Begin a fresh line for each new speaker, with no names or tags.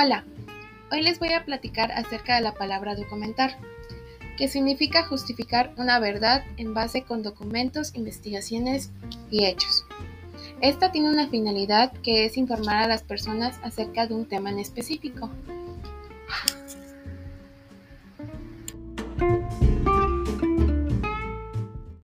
Hola, hoy les voy a platicar acerca de la palabra documentar, que significa justificar una verdad en base con documentos, investigaciones y hechos. Esta tiene una finalidad que es informar a las personas acerca de un tema en específico.